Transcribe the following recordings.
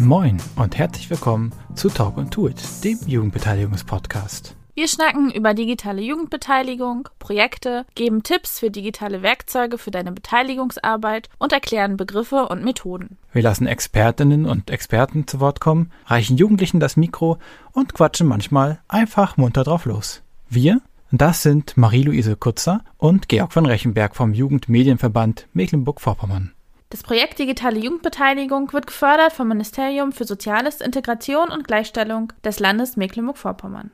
Moin und herzlich willkommen zu Talk und Do It, dem Jugendbeteiligungspodcast. Wir schnacken über digitale Jugendbeteiligung, Projekte, geben Tipps für digitale Werkzeuge für deine Beteiligungsarbeit und erklären Begriffe und Methoden. Wir lassen Expertinnen und Experten zu Wort kommen, reichen Jugendlichen das Mikro und quatschen manchmal einfach munter drauf los. Wir, das sind Marie-Louise Kutzer und Georg von Rechenberg vom Jugendmedienverband Mecklenburg-Vorpommern. Das Projekt Digitale Jugendbeteiligung wird gefördert vom Ministerium für Soziales, Integration und Gleichstellung des Landes Mecklenburg-Vorpommern.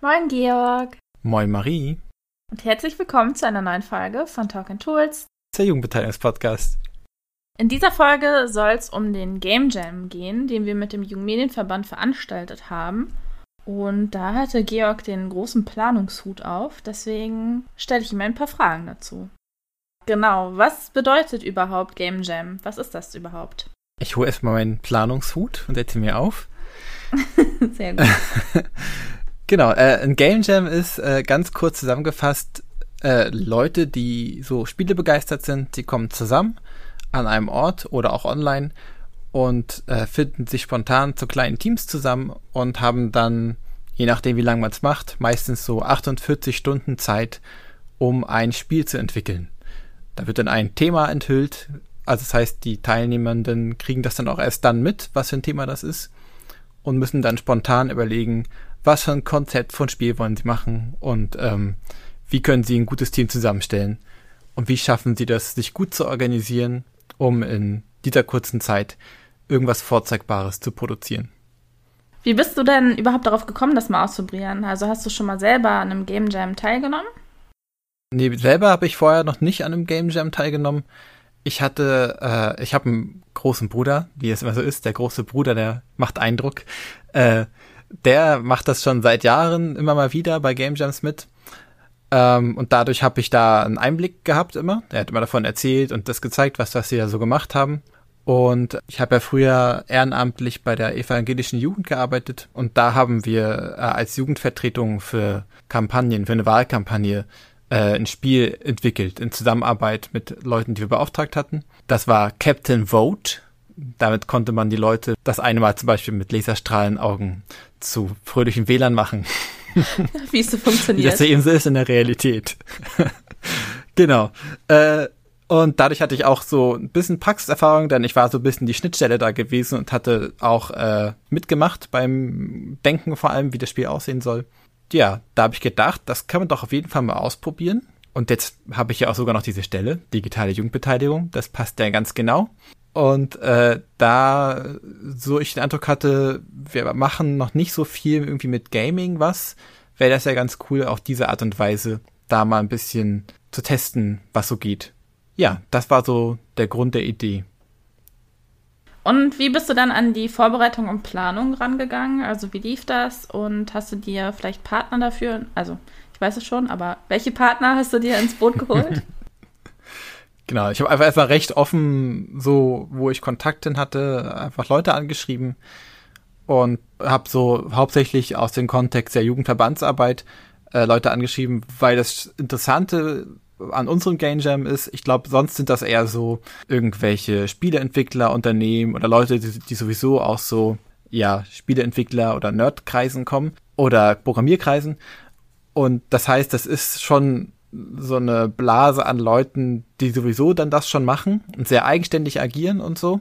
Moin Georg. Moin Marie. Und herzlich willkommen zu einer neuen Folge von Talk and Tools. Der Jugendbeteiligungspodcast. In dieser Folge soll es um den Game Jam gehen, den wir mit dem Jugendmedienverband veranstaltet haben. Und da hatte Georg den großen Planungshut auf, deswegen stelle ich ihm ein paar Fragen dazu. Genau, was bedeutet überhaupt Game Jam? Was ist das überhaupt? Ich hole erstmal meinen Planungshut und setze mir auf. Sehr gut. Genau, äh, ein Game Jam ist äh, ganz kurz zusammengefasst äh, Leute, die so Spiele begeistert sind, die kommen zusammen an einem Ort oder auch online und äh, finden sich spontan zu kleinen Teams zusammen und haben dann, je nachdem wie lange man es macht, meistens so 48 Stunden Zeit, um ein Spiel zu entwickeln. Da wird dann ein Thema enthüllt, also das heißt, die Teilnehmenden kriegen das dann auch erst dann mit, was für ein Thema das ist und müssen dann spontan überlegen, was für ein Konzept von Spiel wollen sie machen und ähm, wie können sie ein gutes Team zusammenstellen und wie schaffen sie das, sich gut zu organisieren, um in dieser kurzen Zeit irgendwas Vorzeigbares zu produzieren. Wie bist du denn überhaupt darauf gekommen, das mal auszuprobieren? Also hast du schon mal selber an einem Game Jam teilgenommen? Nee, selber habe ich vorher noch nicht an einem Game Jam teilgenommen. Ich hatte, äh, ich habe einen großen Bruder, wie es immer so ist. Der große Bruder, der macht Eindruck. Äh, der macht das schon seit Jahren immer mal wieder bei Game Jams mit. Ähm, und dadurch habe ich da einen Einblick gehabt immer. Er hat immer davon erzählt und das gezeigt, was, was sie da so gemacht haben. Und ich habe ja früher ehrenamtlich bei der evangelischen Jugend gearbeitet und da haben wir äh, als Jugendvertretung für Kampagnen, für eine Wahlkampagne äh, ein Spiel entwickelt in Zusammenarbeit mit Leuten, die wir beauftragt hatten. Das war Captain Vote. Damit konnte man die Leute das eine Mal zum Beispiel mit Laserstrahlenaugen zu fröhlichen WLAN machen. Wie es so funktioniert. Wie das eben so ist in der Realität. genau. Äh, und dadurch hatte ich auch so ein bisschen Praxiserfahrung, denn ich war so ein bisschen die Schnittstelle da gewesen und hatte auch äh, mitgemacht beim Denken vor allem, wie das Spiel aussehen soll. Ja, da habe ich gedacht, das kann man doch auf jeden Fall mal ausprobieren. Und jetzt habe ich ja auch sogar noch diese Stelle, digitale Jugendbeteiligung. Das passt ja ganz genau. Und äh, da so ich den Eindruck hatte, wir machen noch nicht so viel irgendwie mit Gaming was, wäre das ja ganz cool, auch diese Art und Weise da mal ein bisschen zu testen, was so geht. Ja, das war so der Grund der Idee. Und wie bist du dann an die Vorbereitung und Planung rangegangen? Also wie lief das? Und hast du dir vielleicht Partner dafür? Also ich weiß es schon, aber welche Partner hast du dir ins Boot geholt? Genau, ich habe einfach erstmal recht offen, so wo ich Kontakt hin hatte, einfach Leute angeschrieben und habe so hauptsächlich aus dem Kontext der Jugendverbandsarbeit äh, Leute angeschrieben, weil das Interessante an unserem Game Jam ist, ich glaube, sonst sind das eher so irgendwelche Spieleentwickler, Unternehmen oder Leute, die, die sowieso aus so, ja, Spieleentwickler oder Nerdkreisen kommen oder Programmierkreisen. Und das heißt, das ist schon so eine Blase an Leuten, die sowieso dann das schon machen und sehr eigenständig agieren und so.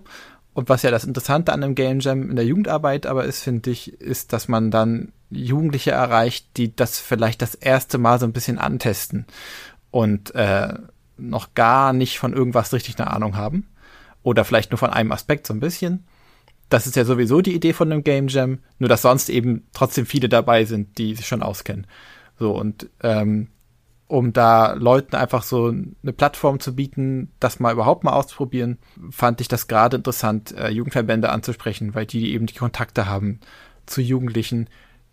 Und was ja das Interessante an einem Game Jam in der Jugendarbeit aber ist, finde ich, ist, dass man dann Jugendliche erreicht, die das vielleicht das erste Mal so ein bisschen antesten und äh, noch gar nicht von irgendwas richtig eine Ahnung haben. Oder vielleicht nur von einem Aspekt so ein bisschen. Das ist ja sowieso die Idee von einem Game Jam, nur dass sonst eben trotzdem viele dabei sind, die sich schon auskennen. So, und ähm, um da Leuten einfach so eine Plattform zu bieten, das mal überhaupt mal auszuprobieren, fand ich das gerade interessant, äh, Jugendverbände anzusprechen, weil die eben die Kontakte haben zu Jugendlichen,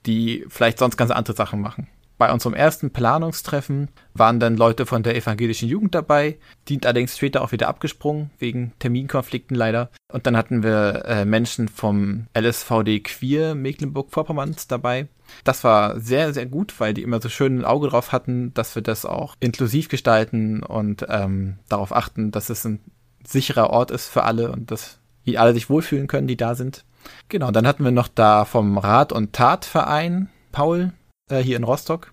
die vielleicht sonst ganz andere Sachen machen. Bei unserem ersten Planungstreffen waren dann Leute von der evangelischen Jugend dabei, die allerdings später auch wieder abgesprungen, wegen Terminkonflikten leider. Und dann hatten wir äh, Menschen vom LSVD Queer Mecklenburg-Vorpommerns dabei. Das war sehr, sehr gut, weil die immer so schön ein Auge drauf hatten, dass wir das auch inklusiv gestalten und ähm, darauf achten, dass es ein sicherer Ort ist für alle und dass alle sich wohlfühlen können, die da sind. Genau, dann hatten wir noch da vom Rat- und Tatverein Paul äh, hier in Rostock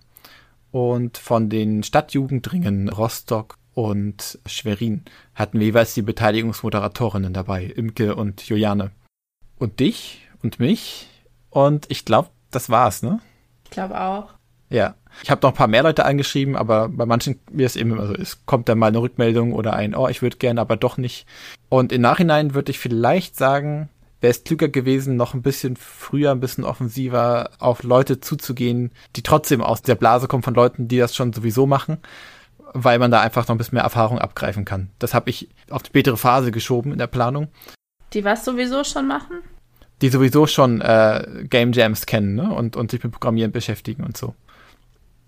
und von den Stadtjugendringen Rostock und Schwerin hatten wir jeweils die Beteiligungsmoderatorinnen dabei, Imke und Juliane. Und dich und mich und ich glaube, das war's, ne? Ich glaube auch. Ja. Ich habe noch ein paar mehr Leute angeschrieben, aber bei manchen, wie es eben immer so ist, kommt dann mal eine Rückmeldung oder ein, oh, ich würde gerne, aber doch nicht. Und im Nachhinein würde ich vielleicht sagen, wäre es klüger gewesen, noch ein bisschen früher, ein bisschen offensiver auf Leute zuzugehen, die trotzdem aus der Blase kommen von Leuten, die das schon sowieso machen, weil man da einfach noch ein bisschen mehr Erfahrung abgreifen kann. Das habe ich auf die spätere Phase geschoben in der Planung. Die was sowieso schon machen? Die sowieso schon äh, Game Jams kennen ne? und, und sich mit Programmieren beschäftigen und so.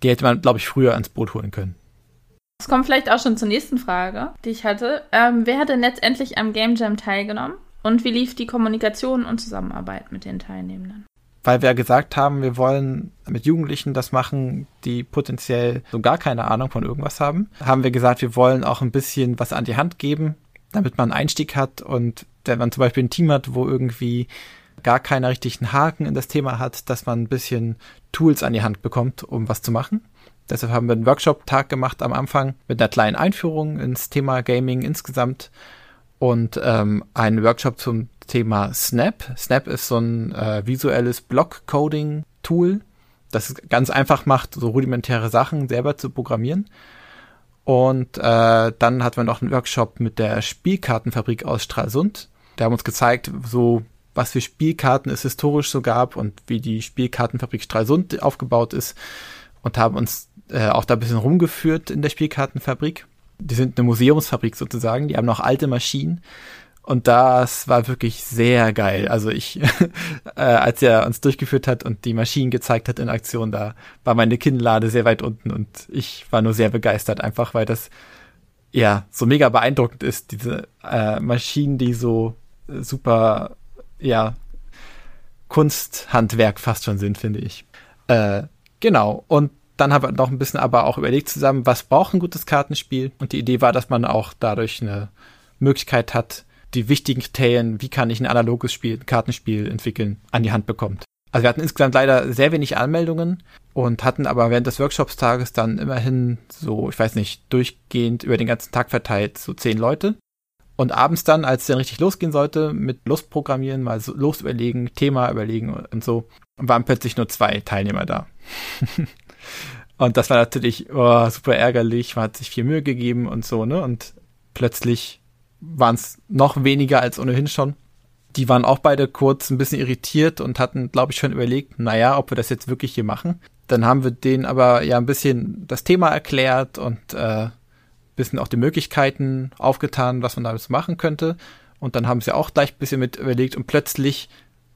Die hätte man, glaube ich, früher ans Boot holen können. Es kommt vielleicht auch schon zur nächsten Frage, die ich hatte. Ähm, wer hat denn letztendlich am Game Jam teilgenommen? Und wie lief die Kommunikation und Zusammenarbeit mit den Teilnehmenden? Weil wir gesagt haben, wir wollen mit Jugendlichen das machen, die potenziell so gar keine Ahnung von irgendwas haben, haben wir gesagt, wir wollen auch ein bisschen was an die Hand geben, damit man einen Einstieg hat und wenn man zum Beispiel ein Team hat, wo irgendwie gar keiner richtigen Haken in das Thema hat, dass man ein bisschen Tools an die Hand bekommt, um was zu machen. Deshalb haben wir einen Workshop-Tag gemacht am Anfang mit einer kleinen Einführung ins Thema Gaming insgesamt und ähm, einen Workshop zum Thema Snap. Snap ist so ein äh, visuelles Block-Coding-Tool, das es ganz einfach macht, so rudimentäre Sachen selber zu programmieren. Und äh, dann hatten wir noch einen Workshop mit der Spielkartenfabrik aus Stralsund. Da haben uns gezeigt, so was für Spielkarten es historisch so gab und wie die Spielkartenfabrik Stralsund aufgebaut ist und haben uns äh, auch da ein bisschen rumgeführt in der Spielkartenfabrik. Die sind eine Museumsfabrik sozusagen, die haben noch alte Maschinen und das war wirklich sehr geil. Also ich, äh, als er uns durchgeführt hat und die Maschinen gezeigt hat in Aktion, da war meine Kinnlade sehr weit unten und ich war nur sehr begeistert, einfach weil das ja so mega beeindruckend ist, diese äh, Maschinen, die so super ja, Kunsthandwerk fast schon sind, finde ich. Äh, genau. Und dann haben wir noch ein bisschen aber auch überlegt zusammen, was braucht ein gutes Kartenspiel? Und die Idee war, dass man auch dadurch eine Möglichkeit hat, die wichtigen Kriterien, wie kann ich ein analoges Spiel, ein Kartenspiel entwickeln, an die Hand bekommt. Also wir hatten insgesamt leider sehr wenig Anmeldungen und hatten aber während des Workshops-Tages dann immerhin so, ich weiß nicht, durchgehend über den ganzen Tag verteilt so zehn Leute. Und abends dann, als es dann richtig losgehen sollte, mit Lustprogrammieren, mal so los überlegen, Thema überlegen und so, waren plötzlich nur zwei Teilnehmer da. und das war natürlich oh, super ärgerlich, man hat sich viel Mühe gegeben und so, ne? Und plötzlich waren es noch weniger als ohnehin schon. Die waren auch beide kurz ein bisschen irritiert und hatten, glaube ich, schon überlegt, naja, ob wir das jetzt wirklich hier machen. Dann haben wir denen aber ja ein bisschen das Thema erklärt und äh, bisschen auch die Möglichkeiten aufgetan, was man damit machen könnte. Und dann haben sie auch gleich ein bisschen mit überlegt und plötzlich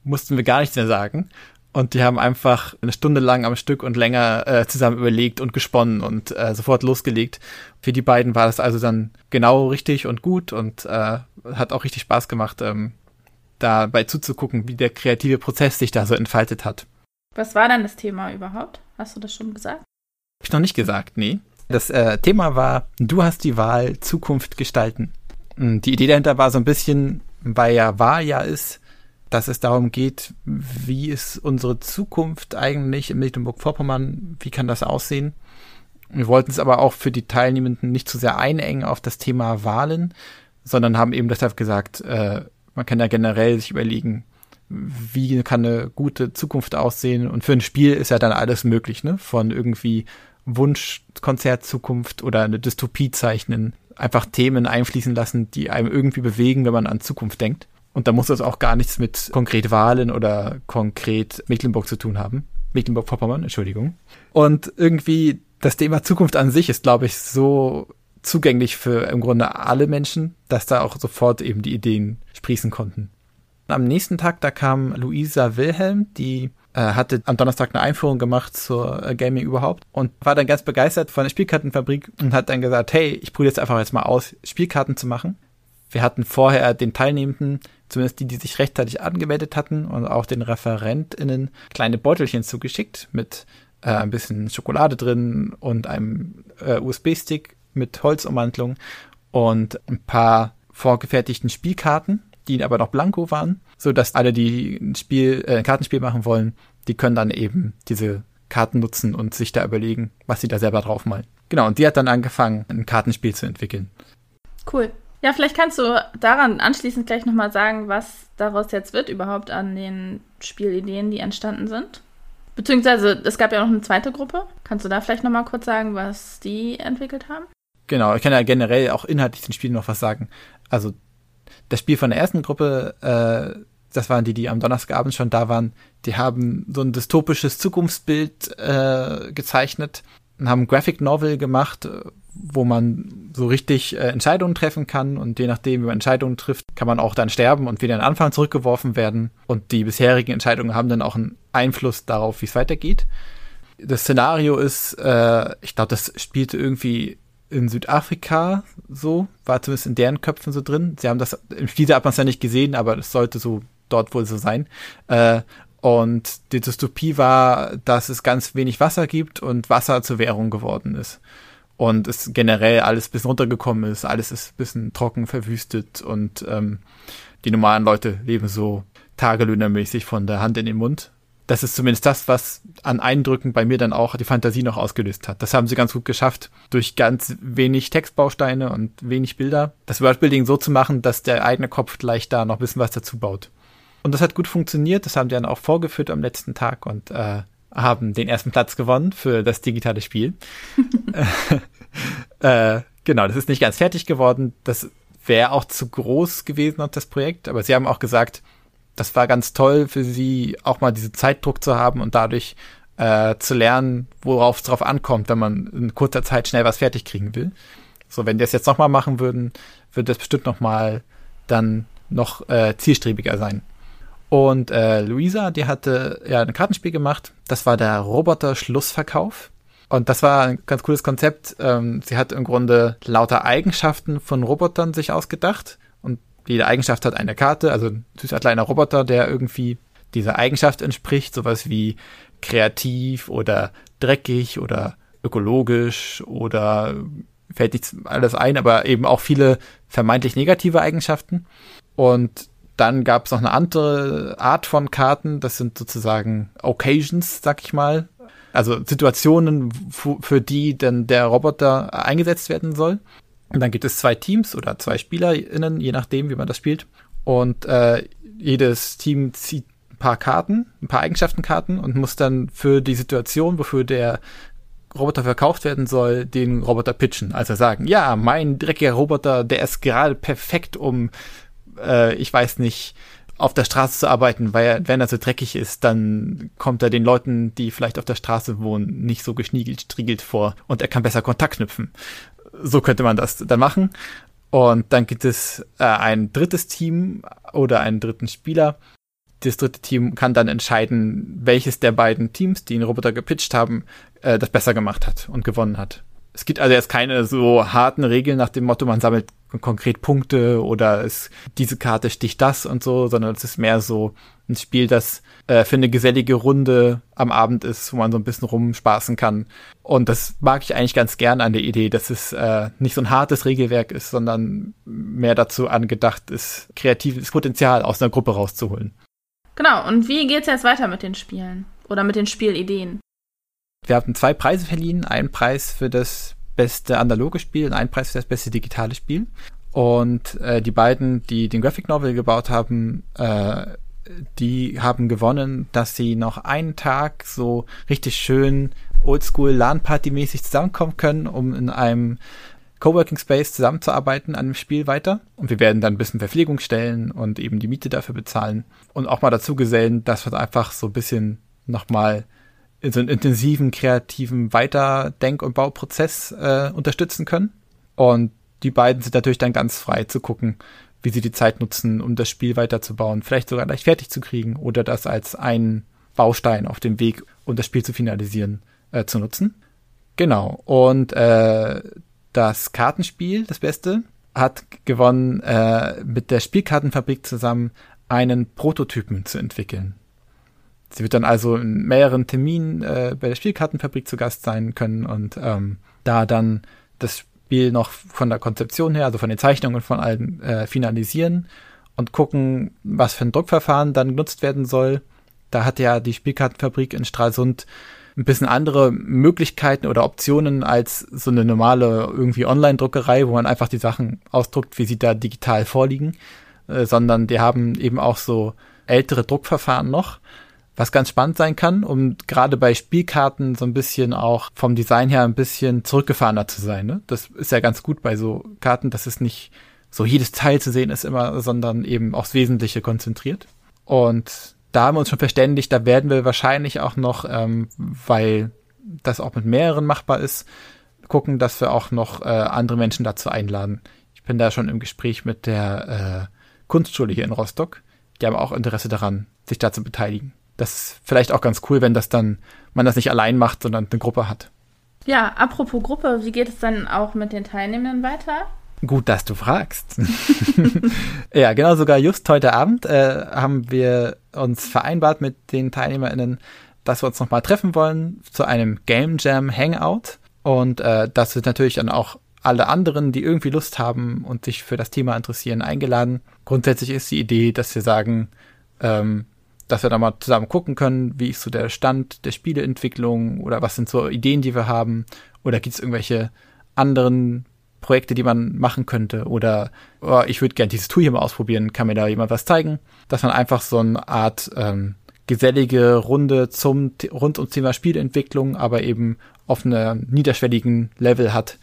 mussten wir gar nichts mehr sagen. Und die haben einfach eine Stunde lang am Stück und länger äh, zusammen überlegt und gesponnen und äh, sofort losgelegt. Für die beiden war das also dann genau richtig und gut und äh, hat auch richtig Spaß gemacht, ähm, dabei zuzugucken, wie der kreative Prozess sich da so entfaltet hat. Was war dann das Thema überhaupt? Hast du das schon gesagt? Hab ich noch nicht gesagt, nee. Das äh, Thema war, du hast die Wahl, Zukunft gestalten. Und die Idee dahinter war so ein bisschen, weil ja Wahljahr ist, dass es darum geht, wie ist unsere Zukunft eigentlich in Mecklenburg-Vorpommern, wie kann das aussehen? Wir wollten es aber auch für die Teilnehmenden nicht zu sehr einengen auf das Thema Wahlen, sondern haben eben deshalb gesagt, äh, man kann ja generell sich überlegen, wie kann eine gute Zukunft aussehen? Und für ein Spiel ist ja dann alles möglich, ne? Von irgendwie Wunschkonzertzukunft oder eine Dystopie zeichnen, einfach Themen einfließen lassen, die einem irgendwie bewegen, wenn man an Zukunft denkt. Und da muss das auch gar nichts mit konkret Wahlen oder konkret Mecklenburg zu tun haben. Mecklenburg-Vorpommern, Entschuldigung. Und irgendwie das Thema Zukunft an sich ist, glaube ich, so zugänglich für im Grunde alle Menschen, dass da auch sofort eben die Ideen sprießen konnten. Am nächsten Tag, da kam Luisa Wilhelm, die äh, hatte am Donnerstag eine Einführung gemacht zur äh, Gaming überhaupt und war dann ganz begeistert von der Spielkartenfabrik und hat dann gesagt, hey, ich probiere jetzt einfach jetzt mal aus, Spielkarten zu machen. Wir hatten vorher den Teilnehmenden, zumindest die, die sich rechtzeitig angemeldet hatten und auch den ReferentInnen kleine Beutelchen zugeschickt mit äh, ein bisschen Schokolade drin und einem äh, USB-Stick mit Holzummantlung und ein paar vorgefertigten Spielkarten, die aber noch blanko waren, so dass alle, die ein Spiel, äh, ein Kartenspiel machen wollen, die können dann eben diese Karten nutzen und sich da überlegen, was sie da selber draufmalen. Genau, und die hat dann angefangen, ein Kartenspiel zu entwickeln. Cool. Ja, vielleicht kannst du daran anschließend gleich nochmal sagen, was daraus jetzt wird überhaupt an den Spielideen, die entstanden sind. Beziehungsweise es gab ja noch eine zweite Gruppe. Kannst du da vielleicht nochmal kurz sagen, was die entwickelt haben? Genau, ich kann ja generell auch inhaltlich den Spiel noch was sagen. Also das Spiel von der ersten Gruppe, äh, das waren die, die am Donnerstagabend schon da waren, die haben so ein dystopisches Zukunftsbild äh, gezeichnet und haben Graphic Novel gemacht, wo man so richtig äh, Entscheidungen treffen kann und je nachdem, wie man Entscheidungen trifft, kann man auch dann sterben und wieder den Anfang zurückgeworfen werden und die bisherigen Entscheidungen haben dann auch einen Einfluss darauf, wie es weitergeht. Das Szenario ist, äh, ich glaube, das spielte irgendwie in Südafrika so, war zumindest in deren Köpfen so drin. Sie haben das, im Spiel hat man es ja nicht gesehen, aber es sollte so dort wohl so sein. Äh, und die Dystopie war, dass es ganz wenig Wasser gibt und Wasser zur Währung geworden ist. Und es generell alles bis runtergekommen ist, alles ist bisschen trocken verwüstet und ähm, die normalen Leute leben so tagelöhnermäßig von der Hand in den Mund das ist zumindest das, was an Eindrücken bei mir dann auch die Fantasie noch ausgelöst hat. Das haben sie ganz gut geschafft, durch ganz wenig Textbausteine und wenig Bilder das Wordbuilding so zu machen, dass der eigene Kopf gleich da noch ein bisschen was dazu baut. Und das hat gut funktioniert, das haben die dann auch vorgeführt am letzten Tag und äh, haben den ersten Platz gewonnen für das digitale Spiel. äh, genau, das ist nicht ganz fertig geworden. Das wäre auch zu groß gewesen, das Projekt, aber sie haben auch gesagt, das war ganz toll für sie, auch mal diesen Zeitdruck zu haben und dadurch äh, zu lernen, worauf es drauf ankommt, wenn man in kurzer Zeit schnell was fertig kriegen will. So, wenn die das jetzt nochmal machen würden, würde das bestimmt nochmal dann noch äh, zielstrebiger sein. Und äh, Luisa, die hatte ja ein Kartenspiel gemacht. Das war der Roboter-Schlussverkauf. Und das war ein ganz cooles Konzept. Ähm, sie hat im Grunde lauter Eigenschaften von Robotern sich ausgedacht jede Eigenschaft hat eine Karte, also ein süßer kleiner Roboter, der irgendwie dieser Eigenschaft entspricht, sowas wie kreativ oder dreckig oder ökologisch oder fällt nicht alles ein, aber eben auch viele vermeintlich negative Eigenschaften. Und dann gab es noch eine andere Art von Karten, das sind sozusagen Occasions, sag ich mal. Also Situationen, für die dann der Roboter eingesetzt werden soll. Und dann gibt es zwei Teams oder zwei SpielerInnen, je nachdem, wie man das spielt. Und äh, jedes Team zieht ein paar Karten, ein paar Eigenschaftenkarten und muss dann für die Situation, wofür der Roboter verkauft werden soll, den Roboter pitchen. Also sagen, ja, mein dreckiger Roboter, der ist gerade perfekt, um, äh, ich weiß nicht, auf der Straße zu arbeiten, weil wenn er so dreckig ist, dann kommt er den Leuten, die vielleicht auf der Straße wohnen, nicht so geschniegelt, striegelt vor und er kann besser Kontakt knüpfen so könnte man das dann machen. Und dann gibt es äh, ein drittes Team oder einen dritten Spieler. Das dritte Team kann dann entscheiden, welches der beiden Teams, die den Roboter gepitcht haben, äh, das besser gemacht hat und gewonnen hat. Es gibt also jetzt keine so harten Regeln nach dem Motto, man sammelt konkret Punkte oder es, diese Karte sticht das und so, sondern es ist mehr so ein Spiel, das äh, für eine gesellige Runde am Abend ist, wo man so ein bisschen rumspaßen kann. Und das mag ich eigentlich ganz gern an der Idee, dass es äh, nicht so ein hartes Regelwerk ist, sondern mehr dazu angedacht ist, kreatives Potenzial aus einer Gruppe rauszuholen. Genau, und wie geht's jetzt weiter mit den Spielen? Oder mit den Spielideen? Wir hatten zwei Preise verliehen. Einen Preis für das beste analoge Spiel und einen Preis für das beste digitale Spiel. Und äh, die beiden, die den Graphic Novel gebaut haben, äh, die haben gewonnen, dass sie noch einen Tag so richtig schön oldschool LAN-Party-mäßig zusammenkommen können, um in einem Coworking Space zusammenzuarbeiten an dem Spiel weiter. Und wir werden dann ein bisschen Verpflegung stellen und eben die Miete dafür bezahlen. Und auch mal dazu gesellen, dass wir einfach so ein bisschen nochmal in so einen intensiven, kreativen Weiterdenk- und Bauprozess äh, unterstützen können. Und die beiden sind natürlich dann ganz frei zu gucken, wie sie die Zeit nutzen, um das Spiel weiterzubauen, vielleicht sogar gleich fertig zu kriegen oder das als einen Baustein auf dem Weg, um das Spiel zu finalisieren, äh, zu nutzen. Genau. Und äh, das Kartenspiel, das Beste, hat gewonnen, äh, mit der Spielkartenfabrik zusammen einen Prototypen zu entwickeln. Sie wird dann also in mehreren Terminen äh, bei der Spielkartenfabrik zu Gast sein können und ähm, da dann das Spiel noch von der Konzeption her, also von den Zeichnungen von allen äh, finalisieren und gucken, was für ein Druckverfahren dann genutzt werden soll. Da hat ja die Spielkartenfabrik in Stralsund ein bisschen andere Möglichkeiten oder Optionen als so eine normale irgendwie Online-Druckerei, wo man einfach die Sachen ausdruckt, wie sie da digital vorliegen, äh, sondern die haben eben auch so ältere Druckverfahren noch, was ganz spannend sein kann, um gerade bei Spielkarten so ein bisschen auch vom Design her ein bisschen zurückgefahrener zu sein. Ne? Das ist ja ganz gut bei so Karten, dass es nicht so jedes Teil zu sehen ist immer, sondern eben aufs Wesentliche konzentriert. Und da haben wir uns schon verständigt, da werden wir wahrscheinlich auch noch, ähm, weil das auch mit mehreren machbar ist, gucken, dass wir auch noch äh, andere Menschen dazu einladen. Ich bin da schon im Gespräch mit der äh, Kunstschule hier in Rostock. Die haben auch Interesse daran, sich da zu beteiligen. Das ist vielleicht auch ganz cool, wenn das dann man das nicht allein macht, sondern eine Gruppe hat. Ja, apropos Gruppe, wie geht es dann auch mit den Teilnehmenden weiter? Gut, dass du fragst. ja, genau, sogar just heute Abend äh, haben wir uns vereinbart mit den TeilnehmerInnen, dass wir uns nochmal treffen wollen zu einem Game Jam Hangout. Und äh, das wird natürlich dann auch alle anderen, die irgendwie Lust haben und sich für das Thema interessieren, eingeladen. Grundsätzlich ist die Idee, dass wir sagen, ähm, dass wir da mal zusammen gucken können, wie ist so der Stand der Spieleentwicklung oder was sind so Ideen, die wir haben oder gibt es irgendwelche anderen Projekte, die man machen könnte oder oh, ich würde gerne dieses Tool hier mal ausprobieren, kann mir da jemand was zeigen, dass man einfach so eine Art ähm, gesellige Runde zum rund ums Thema Spielentwicklung, aber eben auf einem niederschwelligen Level hat.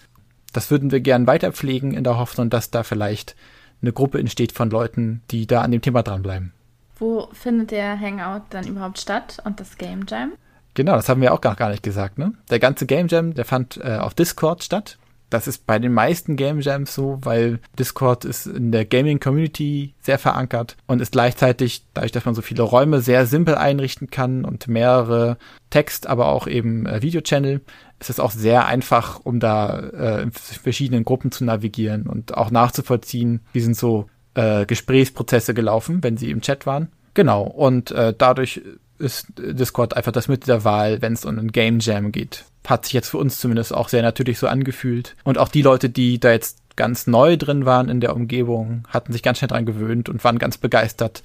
Das würden wir gern weiter pflegen in der Hoffnung, dass da vielleicht eine Gruppe entsteht von Leuten, die da an dem Thema dranbleiben. Wo findet der Hangout dann überhaupt statt und das Game Jam? Genau, das haben wir auch gar, gar nicht gesagt. Ne? Der ganze Game Jam, der fand äh, auf Discord statt. Das ist bei den meisten Game Jams so, weil Discord ist in der Gaming Community sehr verankert und ist gleichzeitig, dadurch, dass man so viele Räume sehr simpel einrichten kann und mehrere Text, aber auch eben äh, Video-Channel, ist es auch sehr einfach, um da äh, in verschiedenen Gruppen zu navigieren und auch nachzuvollziehen, wie sind so äh, Gesprächsprozesse gelaufen, wenn sie im Chat waren. Genau, und äh, dadurch ist Discord einfach das Mittel der Wahl, wenn es um ein Game Jam geht hat sich jetzt für uns zumindest auch sehr natürlich so angefühlt. Und auch die Leute, die da jetzt ganz neu drin waren in der Umgebung, hatten sich ganz schnell dran gewöhnt und waren ganz begeistert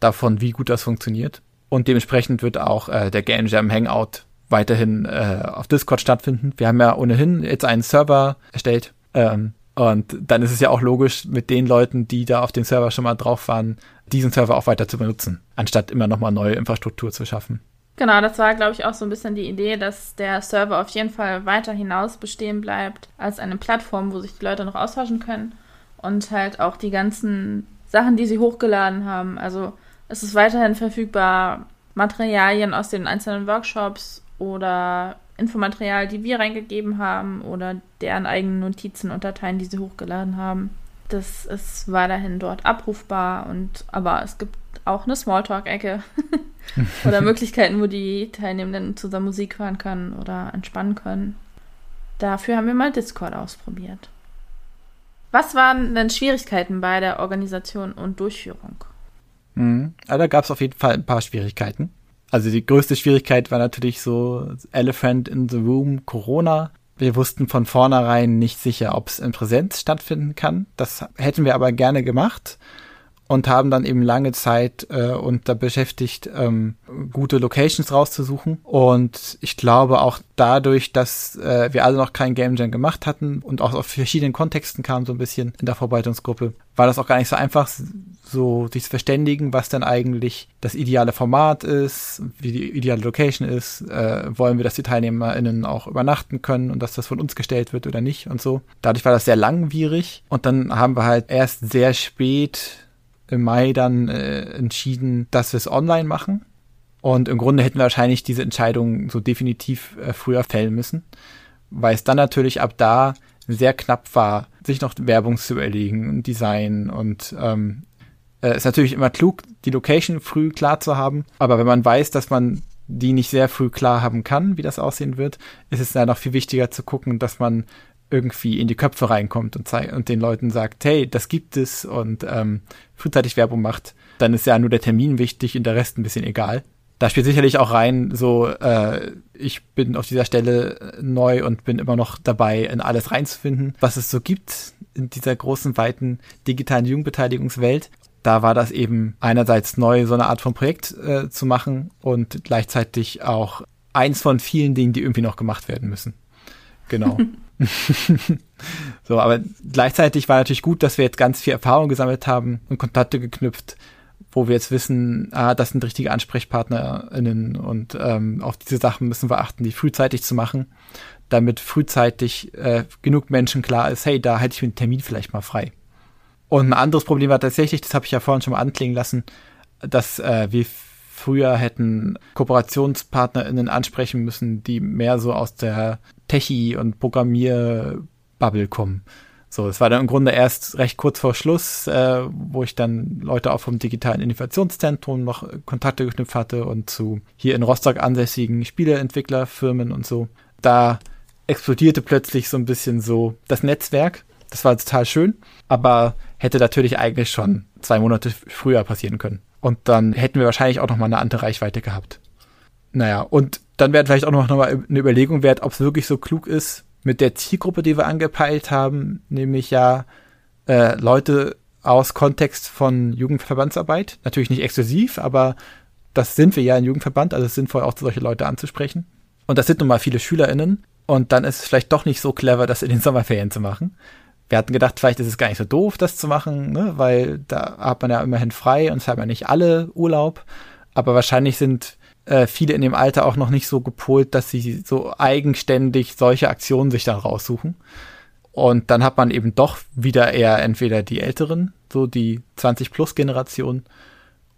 davon, wie gut das funktioniert. Und dementsprechend wird auch äh, der Game Jam Hangout weiterhin äh, auf Discord stattfinden. Wir haben ja ohnehin jetzt einen Server erstellt. Ähm, und dann ist es ja auch logisch, mit den Leuten, die da auf dem Server schon mal drauf waren, diesen Server auch weiter zu benutzen, anstatt immer nochmal neue Infrastruktur zu schaffen. Genau, das war, glaube ich, auch so ein bisschen die Idee, dass der Server auf jeden Fall weiter hinaus bestehen bleibt als eine Plattform, wo sich die Leute noch austauschen können und halt auch die ganzen Sachen, die sie hochgeladen haben. Also es ist weiterhin verfügbar, Materialien aus den einzelnen Workshops oder Infomaterial, die wir reingegeben haben oder deren eigenen Notizen und Dateien, die sie hochgeladen haben. Das ist weiterhin dort abrufbar und aber es gibt auch eine Smalltalk-Ecke oder Möglichkeiten, wo die Teilnehmenden zusammen Musik hören können oder entspannen können. Dafür haben wir mal Discord ausprobiert. Was waren denn Schwierigkeiten bei der Organisation und Durchführung? Mhm. Also da gab es auf jeden Fall ein paar Schwierigkeiten. Also die größte Schwierigkeit war natürlich so Elephant in the Room, Corona. Wir wussten von vornherein nicht sicher, ob es in Präsenz stattfinden kann. Das hätten wir aber gerne gemacht und haben dann eben lange Zeit äh, und da beschäftigt, ähm, gute Locations rauszusuchen. Und ich glaube auch dadurch, dass äh, wir alle noch kein Game Jam gemacht hatten und auch aus verschiedenen Kontexten kamen so ein bisschen in der Vorbereitungsgruppe, war das auch gar nicht so einfach, so sich zu verständigen, was denn eigentlich das ideale Format ist, wie die ideale Location ist, äh, wollen wir, dass die TeilnehmerInnen auch übernachten können und dass das von uns gestellt wird oder nicht und so. Dadurch war das sehr langwierig und dann haben wir halt erst sehr spät im Mai dann äh, entschieden, dass wir es online machen. Und im Grunde hätten wir wahrscheinlich diese Entscheidung so definitiv äh, früher fällen müssen, weil es dann natürlich ab da sehr knapp war, sich noch Werbung zu überlegen und Design und ähm, äh, ist natürlich immer klug, die Location früh klar zu haben, aber wenn man weiß, dass man die nicht sehr früh klar haben kann, wie das aussehen wird, ist es ja noch viel wichtiger zu gucken, dass man irgendwie in die Köpfe reinkommt und, und den Leuten sagt, hey, das gibt es und ähm, frühzeitig Werbung macht, dann ist ja nur der Termin wichtig und der Rest ein bisschen egal. da spielt sicherlich auch rein, so, äh, ich bin auf dieser Stelle neu und bin immer noch dabei, in alles reinzufinden, was es so gibt in dieser großen, weiten digitalen Jugendbeteiligungswelt. Da war das eben einerseits neu, so eine Art von Projekt äh, zu machen und gleichzeitig auch eins von vielen Dingen, die irgendwie noch gemacht werden müssen. Genau. so, aber gleichzeitig war natürlich gut, dass wir jetzt ganz viel Erfahrung gesammelt haben und Kontakte geknüpft, wo wir jetzt wissen, ah, das sind richtige AnsprechpartnerInnen und ähm, auf diese Sachen müssen wir achten, die frühzeitig zu machen, damit frühzeitig äh, genug Menschen klar ist, hey, da hätte ich mir einen Termin vielleicht mal frei. Und ein anderes Problem war tatsächlich, das habe ich ja vorhin schon mal anklingen lassen, dass äh, wir früher hätten KooperationspartnerInnen ansprechen müssen, die mehr so aus der Techie- und Programmierbubble kommen. So, es war dann im Grunde erst recht kurz vor Schluss, äh, wo ich dann Leute auch vom digitalen Innovationszentrum noch Kontakte geknüpft hatte und zu hier in Rostock ansässigen Spieleentwicklerfirmen und so. Da explodierte plötzlich so ein bisschen so das Netzwerk. Das war total schön, aber hätte natürlich eigentlich schon zwei Monate früher passieren können. Und dann hätten wir wahrscheinlich auch noch mal eine andere Reichweite gehabt. Naja, und dann wäre vielleicht auch noch mal eine Überlegung wert, ob es wirklich so klug ist, mit der Zielgruppe, die wir angepeilt haben, nämlich ja äh, Leute aus Kontext von Jugendverbandsarbeit. Natürlich nicht exklusiv, aber das sind wir ja ein Jugendverband, also es ist sinnvoll, auch solche Leute anzusprechen. Und das sind nun mal viele SchülerInnen. Und dann ist es vielleicht doch nicht so clever, das in den Sommerferien zu machen. Wir hatten gedacht, vielleicht ist es gar nicht so doof, das zu machen, ne? weil da hat man ja immerhin frei und es haben ja nicht alle Urlaub. Aber wahrscheinlich sind äh, viele in dem Alter auch noch nicht so gepolt, dass sie so eigenständig solche Aktionen sich dann raussuchen. Und dann hat man eben doch wieder eher entweder die Älteren, so die 20-Plus-Generation.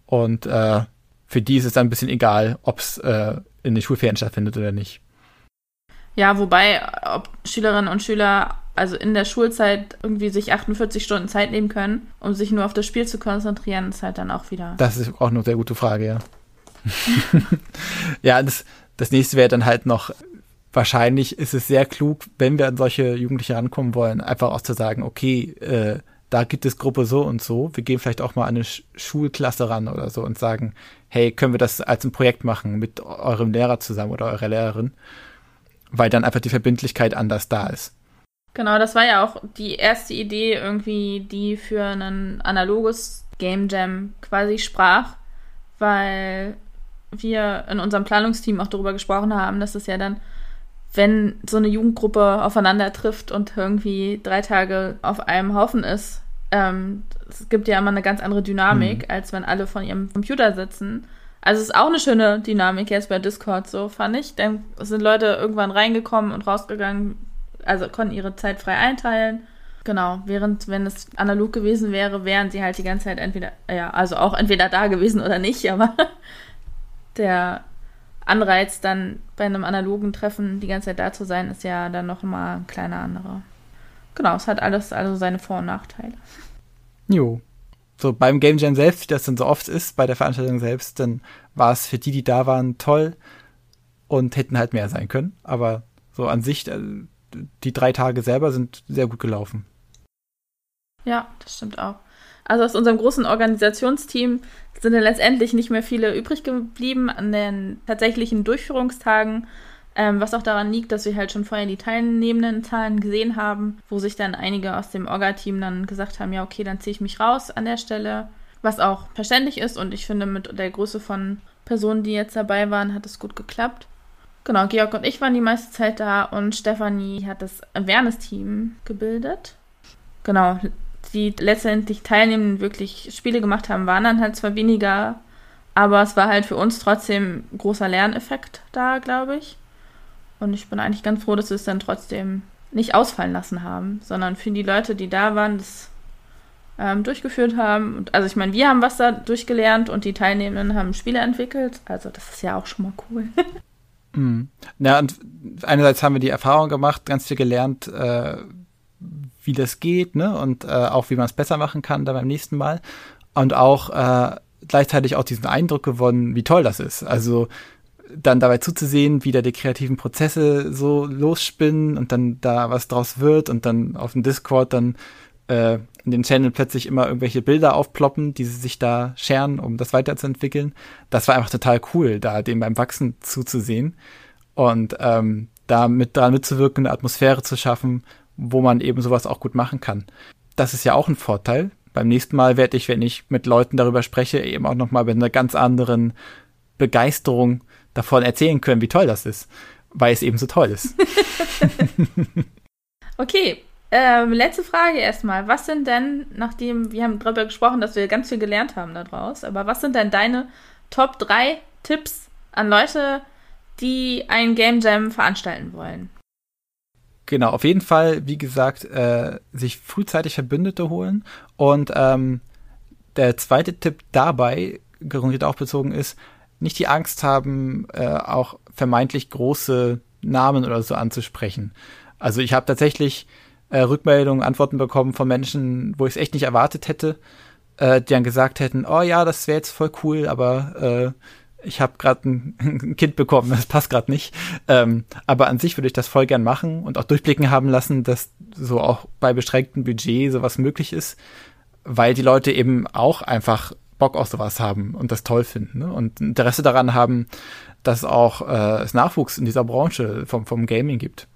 Und äh, für die ist es dann ein bisschen egal, ob es äh, in den Schulferien stattfindet oder nicht. Ja, wobei, ob Schülerinnen und Schüler also in der Schulzeit irgendwie sich 48 Stunden Zeit nehmen können, um sich nur auf das Spiel zu konzentrieren, ist halt dann auch wieder. Das ist auch eine sehr gute Frage, ja. ja, das, das nächste wäre dann halt noch, wahrscheinlich ist es sehr klug, wenn wir an solche Jugendliche rankommen wollen, einfach auch zu sagen, okay, äh, da gibt es Gruppe so und so, wir gehen vielleicht auch mal an eine Sch Schulklasse ran oder so und sagen, hey, können wir das als ein Projekt machen mit eurem Lehrer zusammen oder eurer Lehrerin, weil dann einfach die Verbindlichkeit anders da ist. Genau, das war ja auch die erste Idee irgendwie, die für ein analoges Game Jam quasi sprach, weil wir in unserem Planungsteam auch darüber gesprochen haben, dass es ja dann, wenn so eine Jugendgruppe aufeinander trifft und irgendwie drei Tage auf einem Haufen ist, ähm, es gibt ja immer eine ganz andere Dynamik, mhm. als wenn alle von ihrem Computer sitzen. Also es ist auch eine schöne Dynamik jetzt bei Discord, so fand ich. Dann sind Leute irgendwann reingekommen und rausgegangen, also konnten ihre Zeit frei einteilen. Genau, während wenn es analog gewesen wäre, wären sie halt die ganze Zeit entweder, ja, also auch entweder da gewesen oder nicht, aber der Anreiz dann bei einem analogen Treffen die ganze Zeit da zu sein, ist ja dann noch mal ein kleiner anderer. Genau, es hat alles also seine Vor- und Nachteile. Jo. So beim Game Jam selbst, wie das dann so oft ist, bei der Veranstaltung selbst, dann war es für die, die da waren, toll und hätten halt mehr sein können. Aber so an sich, äh, die drei Tage selber sind sehr gut gelaufen. Ja, das stimmt auch. Also aus unserem großen Organisationsteam sind dann letztendlich nicht mehr viele übrig geblieben an den tatsächlichen Durchführungstagen, ähm, was auch daran liegt, dass wir halt schon vorher die teilnehmenden Zahlen gesehen haben, wo sich dann einige aus dem Orga-Team dann gesagt haben, ja, okay, dann ziehe ich mich raus an der Stelle, was auch verständlich ist und ich finde, mit der Größe von Personen, die jetzt dabei waren, hat es gut geklappt. Genau, Georg und ich waren die meiste Zeit da und Stefanie hat das Awareness-Team gebildet. Genau, die letztendlich Teilnehmenden wirklich Spiele gemacht haben, waren dann halt zwar weniger, aber es war halt für uns trotzdem großer Lerneffekt da, glaube ich. Und ich bin eigentlich ganz froh, dass wir es dann trotzdem nicht ausfallen lassen haben, sondern für die Leute, die da waren, das ähm, durchgeführt haben. Und, also ich meine, wir haben was da durchgelernt und die Teilnehmenden haben Spiele entwickelt. Also das ist ja auch schon mal cool. Mhm. Ja, und einerseits haben wir die Erfahrung gemacht, ganz viel gelernt, äh, wie das geht, ne? Und äh, auch wie man es besser machen kann da beim nächsten Mal. Und auch äh, gleichzeitig auch diesen Eindruck gewonnen, wie toll das ist. Also dann dabei zuzusehen, wie da die kreativen Prozesse so losspinnen und dann da was draus wird und dann auf dem Discord dann äh, in den Channel plötzlich immer irgendwelche Bilder aufploppen, die sie sich da scheren, um das weiterzuentwickeln. Das war einfach total cool, da dem beim Wachsen zuzusehen und ähm, da mit dran mitzuwirken, eine Atmosphäre zu schaffen, wo man eben sowas auch gut machen kann. Das ist ja auch ein Vorteil. Beim nächsten Mal werde ich, wenn ich mit Leuten darüber spreche, eben auch nochmal mit einer ganz anderen Begeisterung davon erzählen können, wie toll das ist, weil es eben so toll ist. okay, ähm, letzte Frage erstmal. Was sind denn, nachdem wir haben darüber gesprochen, dass wir ganz viel gelernt haben daraus, aber was sind denn deine Top 3 Tipps an Leute, die einen Game Jam veranstalten wollen? Genau, auf jeden Fall, wie gesagt, äh, sich frühzeitig Verbündete holen. Und ähm, der zweite Tipp dabei, konkret auch bezogen ist, nicht die Angst haben, äh, auch vermeintlich große Namen oder so anzusprechen. Also ich habe tatsächlich äh, Rückmeldungen, Antworten bekommen von Menschen, wo ich es echt nicht erwartet hätte, äh, die dann gesagt hätten, oh ja, das wäre jetzt voll cool, aber äh, ich habe gerade ein, ein, Kind bekommen, das passt gerade nicht. Ähm, aber an sich würde ich das voll gern machen und auch durchblicken haben lassen, dass so auch bei beschränktem Budget sowas möglich ist, weil die Leute eben auch einfach Bock auf sowas haben und das toll finden ne? und Interesse daran haben, dass auch äh, es Nachwuchs in dieser Branche vom, vom Gaming gibt.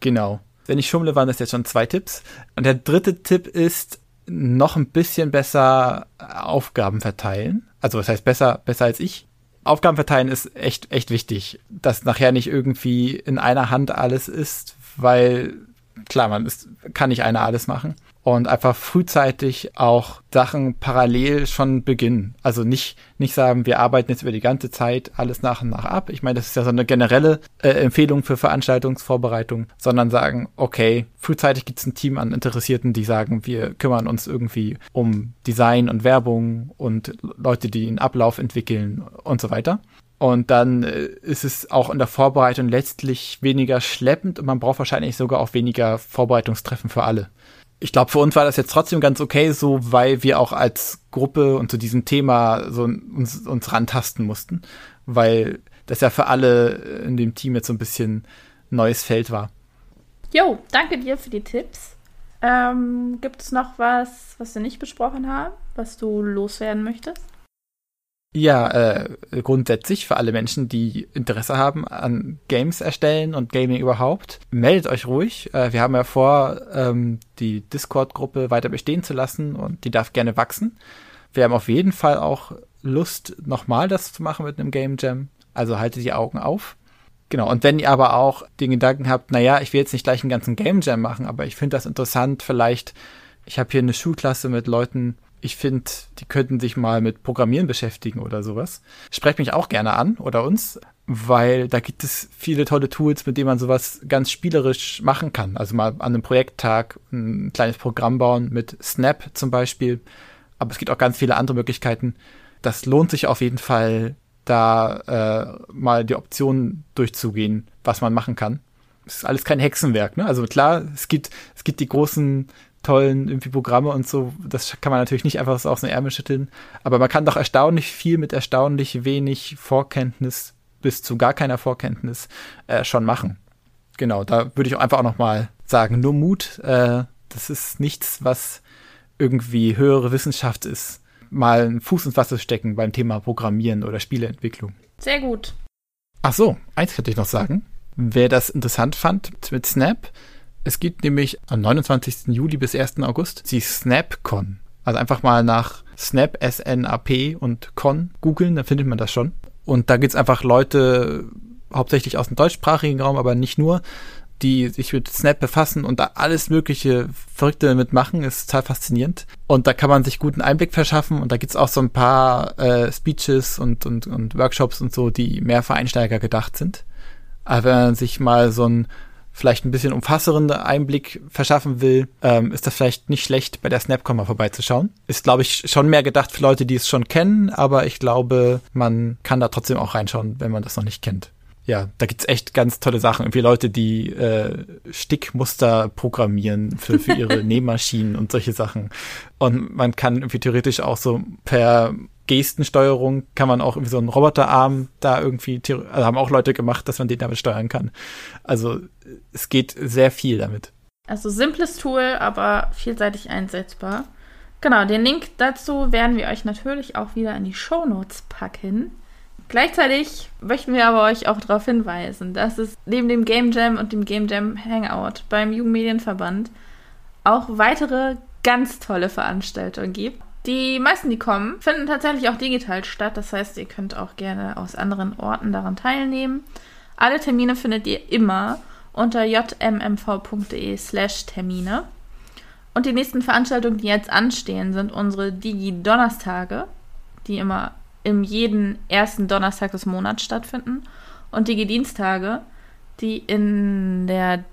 Genau. Wenn ich schummle, waren das jetzt schon zwei Tipps. Und der dritte Tipp ist, noch ein bisschen besser Aufgaben verteilen. Also was heißt besser, besser als ich? Aufgaben verteilen ist echt, echt wichtig, dass nachher nicht irgendwie in einer Hand alles ist, weil klar, man ist, kann nicht einer alles machen und einfach frühzeitig auch Sachen parallel schon beginnen. Also nicht, nicht sagen, wir arbeiten jetzt über die ganze Zeit alles nach und nach ab. Ich meine, das ist ja so eine generelle äh, Empfehlung für Veranstaltungsvorbereitung, sondern sagen, okay, frühzeitig gibt es ein Team an Interessierten, die sagen, wir kümmern uns irgendwie um Design und Werbung und Leute, die einen Ablauf entwickeln und so weiter. Und dann äh, ist es auch in der Vorbereitung letztlich weniger schleppend und man braucht wahrscheinlich sogar auch weniger Vorbereitungstreffen für alle ich glaube, für uns war das jetzt trotzdem ganz okay, so weil wir auch als Gruppe und zu diesem Thema so uns, uns rantasten mussten, weil das ja für alle in dem Team jetzt so ein bisschen neues Feld war. Jo, danke dir für die Tipps. Ähm, gibt es noch was, was wir nicht besprochen haben, was du loswerden möchtest? Ja, äh, grundsätzlich für alle Menschen, die Interesse haben an Games erstellen und Gaming überhaupt, meldet euch ruhig. Äh, wir haben ja vor, ähm, die Discord-Gruppe weiter bestehen zu lassen und die darf gerne wachsen. Wir haben auf jeden Fall auch Lust, nochmal das zu machen mit einem Game Jam. Also haltet die Augen auf. Genau, und wenn ihr aber auch den Gedanken habt, naja, ich will jetzt nicht gleich einen ganzen Game Jam machen, aber ich finde das interessant, vielleicht, ich habe hier eine Schulklasse mit Leuten, ich finde, die könnten sich mal mit Programmieren beschäftigen oder sowas. Sprecht mich auch gerne an oder uns, weil da gibt es viele tolle Tools, mit denen man sowas ganz spielerisch machen kann. Also mal an einem Projekttag ein kleines Programm bauen mit Snap zum Beispiel. Aber es gibt auch ganz viele andere Möglichkeiten. Das lohnt sich auf jeden Fall, da äh, mal die Optionen durchzugehen, was man machen kann. Es ist alles kein Hexenwerk, ne? Also klar, es gibt, es gibt die großen tollen irgendwie Programme und so, das kann man natürlich nicht einfach so aus dem Ärmel schütteln, aber man kann doch erstaunlich viel mit erstaunlich wenig Vorkenntnis bis zu gar keiner Vorkenntnis äh, schon machen. Genau, da würde ich auch einfach auch noch mal sagen, nur Mut, äh, das ist nichts, was irgendwie höhere Wissenschaft ist, mal einen Fuß ins Wasser stecken beim Thema Programmieren oder Spieleentwicklung. Sehr gut. Ach so, eins könnte ich noch sagen. Wer das interessant fand mit Snap, es gibt nämlich am 29. Juli bis 1. August die SnapCon. Also einfach mal nach Snap, S-N-A-P und Con googeln, dann findet man das schon. Und da gibt's einfach Leute, hauptsächlich aus dem deutschsprachigen Raum, aber nicht nur, die sich mit Snap befassen und da alles mögliche Verrückte damit machen, ist total faszinierend. Und da kann man sich guten Einblick verschaffen und da gibt's auch so ein paar äh, Speeches und, und, und Workshops und so, die mehr für Einsteiger gedacht sind. Aber wenn man sich mal so ein vielleicht ein bisschen umfassenden Einblick verschaffen will, ähm, ist das vielleicht nicht schlecht, bei der Snapcom mal vorbeizuschauen. Ist, glaube ich, schon mehr gedacht für Leute, die es schon kennen, aber ich glaube, man kann da trotzdem auch reinschauen, wenn man das noch nicht kennt. Ja, da gibt's echt ganz tolle Sachen. Irgendwie Leute, die äh, Stickmuster programmieren für, für ihre Nähmaschinen und solche Sachen. Und man kann irgendwie theoretisch auch so per Gestensteuerung kann man auch irgendwie so einen Roboterarm da irgendwie, also haben auch Leute gemacht, dass man den damit steuern kann. Also es geht sehr viel damit. Also simples Tool, aber vielseitig einsetzbar. Genau, den Link dazu werden wir euch natürlich auch wieder in die Show Notes packen. Gleichzeitig möchten wir aber euch auch darauf hinweisen, dass es neben dem Game Jam und dem Game Jam Hangout beim Jugendmedienverband auch weitere ganz tolle Veranstaltungen gibt. Die meisten, die kommen, finden tatsächlich auch digital statt. Das heißt, ihr könnt auch gerne aus anderen Orten daran teilnehmen. Alle Termine findet ihr immer unter jmmv.de slash Termine. Und die nächsten Veranstaltungen, die jetzt anstehen, sind unsere Digi-Donnerstage, die immer im jeden ersten Donnerstag des Monats stattfinden. Und Digi-Dienstage, die in der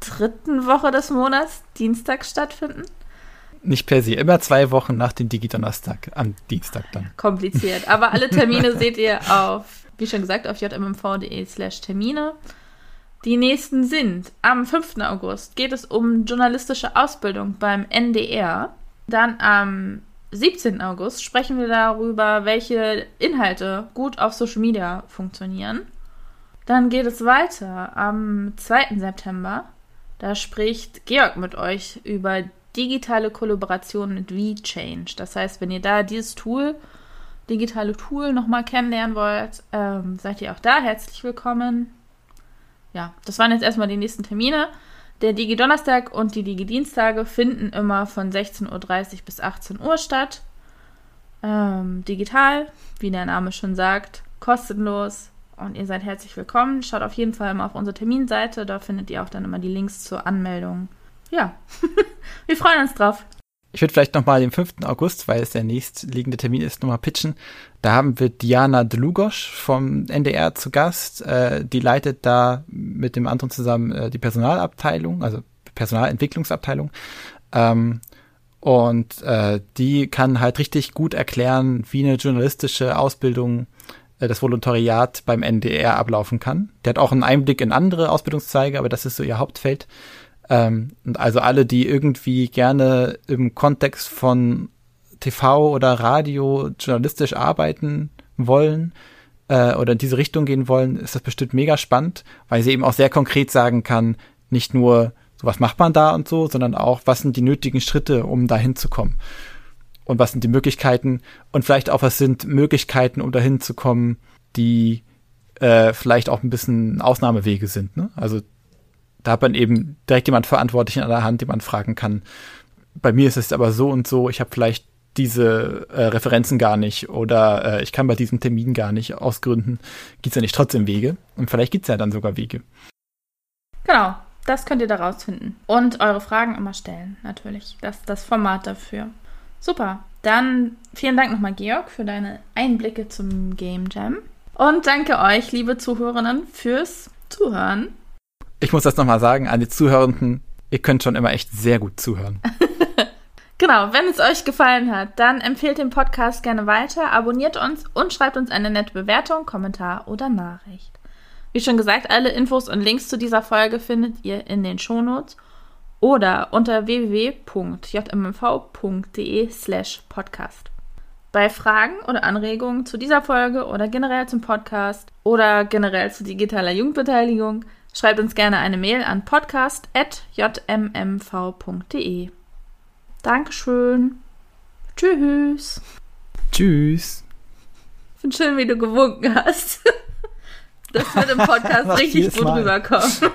dritten Woche des Monats Dienstag stattfinden. Nicht per se, immer zwei Wochen nach dem Digi-Donnerstag, am Dienstag dann. Kompliziert. Aber alle Termine seht ihr auf, wie schon gesagt, auf jmmv.de slash Termine. Die nächsten sind am 5. August geht es um journalistische Ausbildung beim NDR. Dann am 17. August sprechen wir darüber, welche Inhalte gut auf Social Media funktionieren. Dann geht es weiter am 2. September. Da spricht Georg mit euch über digitale Kollaboration mit VChange. Das heißt, wenn ihr da dieses Tool, digitale Tool nochmal kennenlernen wollt, ähm, seid ihr auch da herzlich willkommen ja, das waren jetzt erstmal die nächsten Termine. Der Digi-Donnerstag und die Digi-Dienstage finden immer von 16.30 Uhr bis 18 Uhr statt. Ähm, digital, wie der Name schon sagt, kostenlos und ihr seid herzlich willkommen. Schaut auf jeden Fall mal auf unsere Terminseite, da findet ihr auch dann immer die Links zur Anmeldung. Ja, wir freuen uns drauf. Ich würde vielleicht nochmal den 5. August, weil es der nächstliegende Termin ist, nochmal pitchen. Da haben wir Diana Dlugosch vom NDR zu Gast. Äh, die leitet da mit dem anderen zusammen äh, die Personalabteilung, also Personalentwicklungsabteilung. Ähm, und äh, die kann halt richtig gut erklären, wie eine journalistische Ausbildung das Volontariat beim NDR ablaufen kann. Der hat auch einen Einblick in andere Ausbildungszweige, aber das ist so ihr Hauptfeld. Ähm, und also alle, die irgendwie gerne im Kontext von TV oder Radio journalistisch arbeiten wollen äh, oder in diese Richtung gehen wollen, ist das bestimmt mega spannend, weil sie eben auch sehr konkret sagen kann, nicht nur, so was macht man da und so, sondern auch, was sind die nötigen Schritte, um da hinzukommen. Und was sind die Möglichkeiten und vielleicht auch, was sind Möglichkeiten, um dahin zu kommen, die äh, vielleicht auch ein bisschen Ausnahmewege sind. Ne? Also da hat man eben direkt jemand Verantwortlichen an der Hand, den man fragen kann. Bei mir ist es aber so und so, ich habe vielleicht diese äh, Referenzen gar nicht oder äh, ich kann bei diesem Termin gar nicht aus Gründen, gibt es ja nicht trotzdem Wege und vielleicht gibt es ja dann sogar Wege. Genau, das könnt ihr da rausfinden. Und eure Fragen immer stellen, natürlich. Das ist das Format dafür. Super, dann vielen Dank nochmal, Georg, für deine Einblicke zum Game Jam. Und danke euch, liebe Zuhörerinnen, fürs Zuhören. Ich muss das nochmal sagen an die Zuhörenden, ihr könnt schon immer echt sehr gut zuhören. Genau, wenn es euch gefallen hat, dann empfehlt den Podcast gerne weiter, abonniert uns und schreibt uns eine nette Bewertung, Kommentar oder Nachricht. Wie schon gesagt, alle Infos und Links zu dieser Folge findet ihr in den Shownotes oder unter www.jmmv.de slash podcast. Bei Fragen oder Anregungen zu dieser Folge oder generell zum Podcast oder generell zu digitaler Jugendbeteiligung schreibt uns gerne eine Mail an podcast.jmmv.de. Dankeschön. Tschüss. Tschüss. Ich finde schön, wie du gewunken hast. Das wird im Podcast richtig gut Mal. rüberkommen.